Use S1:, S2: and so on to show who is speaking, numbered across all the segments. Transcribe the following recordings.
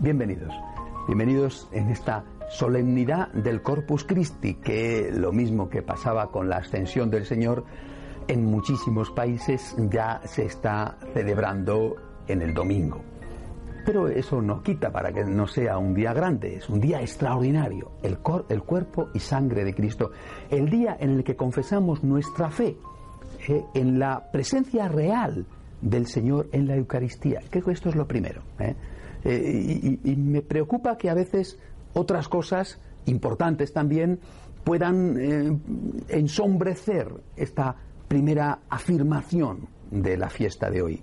S1: Bienvenidos. Bienvenidos en esta solemnidad del Corpus Christi, que lo mismo que pasaba con la ascensión del Señor, en muchísimos países ya se está celebrando en el domingo. Pero eso no quita para que no sea un día grande, es un día extraordinario, el, cor- el cuerpo y sangre de Cristo, el día en el que confesamos nuestra fe eh, en la presencia real del Señor en la Eucaristía. Creo que esto es lo primero. ¿eh? Eh, y, me preocupa que a veces otras cosas importantes también puedan eh, ensombrecer esta primera afirmación de la fiesta de hoy.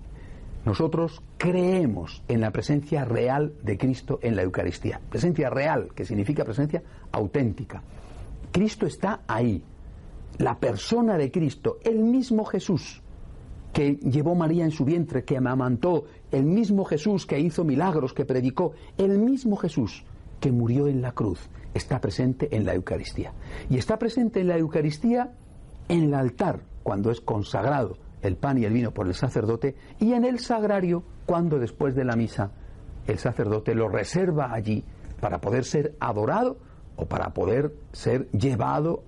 S1: Nosotros creemos en la presencia real de Cristo en la Eucaristía. Presencia real, que significa presencia auténtica. Cristo está ahí. La persona de Cristo, el mismo Jesús que llevó María en su vientre, que amamantó, el mismo Jesús que hizo milagros, que predicó, el mismo Jesús que murió en la cruz, está presente en la Eucaristía. Y está presente en la Eucaristía en el altar, cuando es consagrado el pan y el vino por el sacerdote, y en el sagrario, cuando después de la misa el sacerdote lo reserva allí para poder ser adorado o para poder ser llevado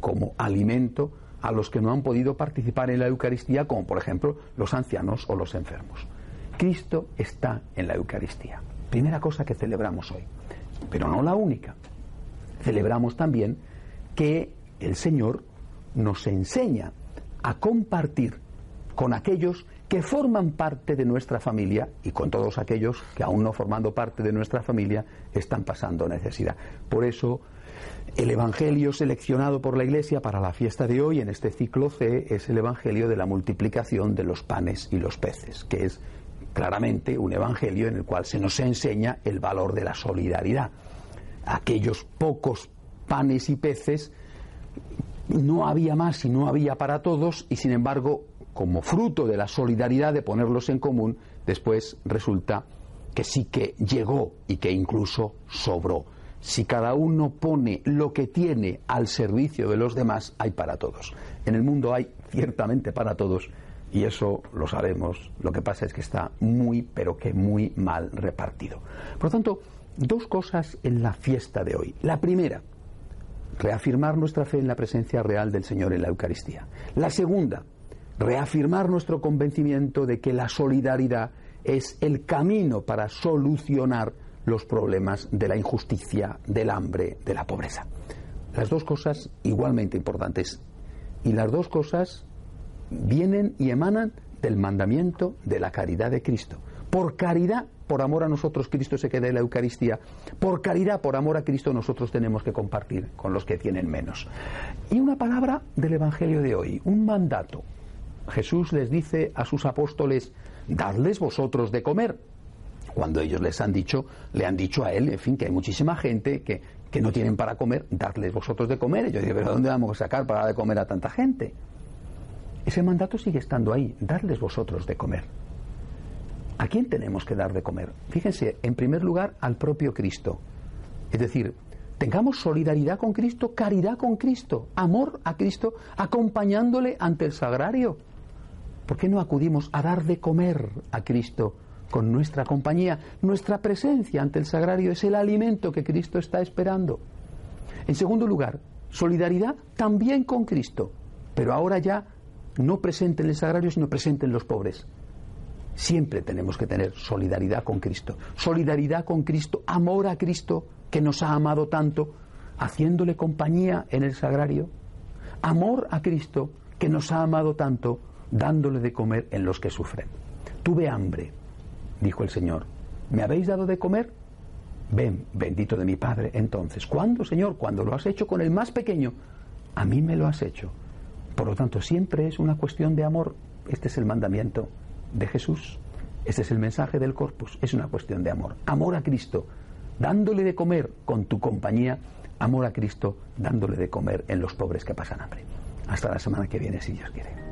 S1: como alimento a los que no han podido participar en la Eucaristía, como por ejemplo los ancianos o los enfermos. Cristo está en la Eucaristía. Primera cosa que celebramos hoy, pero no la única. Celebramos también que el Señor nos enseña a compartir con aquellos que forman parte de nuestra familia y con todos aquellos que aún no formando parte de nuestra familia están pasando necesidad. Por eso el Evangelio seleccionado por la Iglesia para la fiesta de hoy en este ciclo C es el Evangelio de la multiplicación de los panes y los peces, que es claramente un Evangelio en el cual se nos enseña el valor de la solidaridad. Aquellos pocos panes y peces no había más y no había para todos y sin embargo como fruto de la solidaridad de ponerlos en común después resulta que sí que llegó y que incluso sobró si cada uno pone lo que tiene al servicio de los demás hay para todos. En el mundo hay ciertamente para todos y eso lo sabemos. Lo que pasa es que está muy pero que muy mal repartido. Por lo tanto dos cosas en la fiesta de hoy. La primera reafirmar nuestra fe en la presencia real del Señor en la Eucaristía. La segunda, reafirmar nuestro convencimiento de que la solidaridad es el camino para solucionar los problemas de la injusticia, del hambre, de la pobreza. Las dos cosas igualmente importantes. Y las dos cosas vienen y emanan del mandamiento de la caridad de Cristo. Por caridad, por amor a nosotros, Cristo se queda en la Eucaristía. Por caridad, por amor a Cristo, nosotros tenemos que compartir con los que tienen menos. Y una palabra del Evangelio de hoy, un mandato. Jesús les dice a sus apóstoles, dadles vosotros de comer. Cuando ellos les han dicho, le han dicho a él, en fin, que hay muchísima gente que, que no tienen para comer, dadles vosotros de comer. Y yo digo, pero ¿dónde vamos a sacar para dar de comer a tanta gente? Ese mandato sigue estando ahí, darles vosotros de comer. ¿A quién tenemos que dar de comer? Fíjense, en primer lugar, al propio Cristo. Es decir, tengamos solidaridad con Cristo, caridad con Cristo, amor a Cristo, acompañándole ante el sagrario. ¿Por qué no acudimos a dar de comer a Cristo con nuestra compañía? Nuestra presencia ante el sagrario es el alimento que Cristo está esperando. En segundo lugar, solidaridad también con Cristo, pero ahora ya no presente en el sagrario, sino presente en los pobres. Siempre tenemos que tener solidaridad con Cristo. Solidaridad con Cristo, amor a Cristo que nos ha amado tanto, haciéndole compañía en el sagrario. Amor a Cristo que nos ha amado tanto, dándole de comer en los que sufren. Tuve hambre, dijo el Señor. ¿Me habéis dado de comer? Ven, bendito de mi Padre. Entonces, ¿cuándo, Señor? Cuando lo has hecho con el más pequeño. A mí me lo has hecho. Por lo tanto, siempre es una cuestión de amor. Este es el mandamiento de Jesús. Este es el mensaje del corpus. Es una cuestión de amor. Amor a Cristo, dándole de comer con tu compañía. Amor a Cristo, dándole de comer en los pobres que pasan hambre. Hasta la semana que viene, si Dios quiere.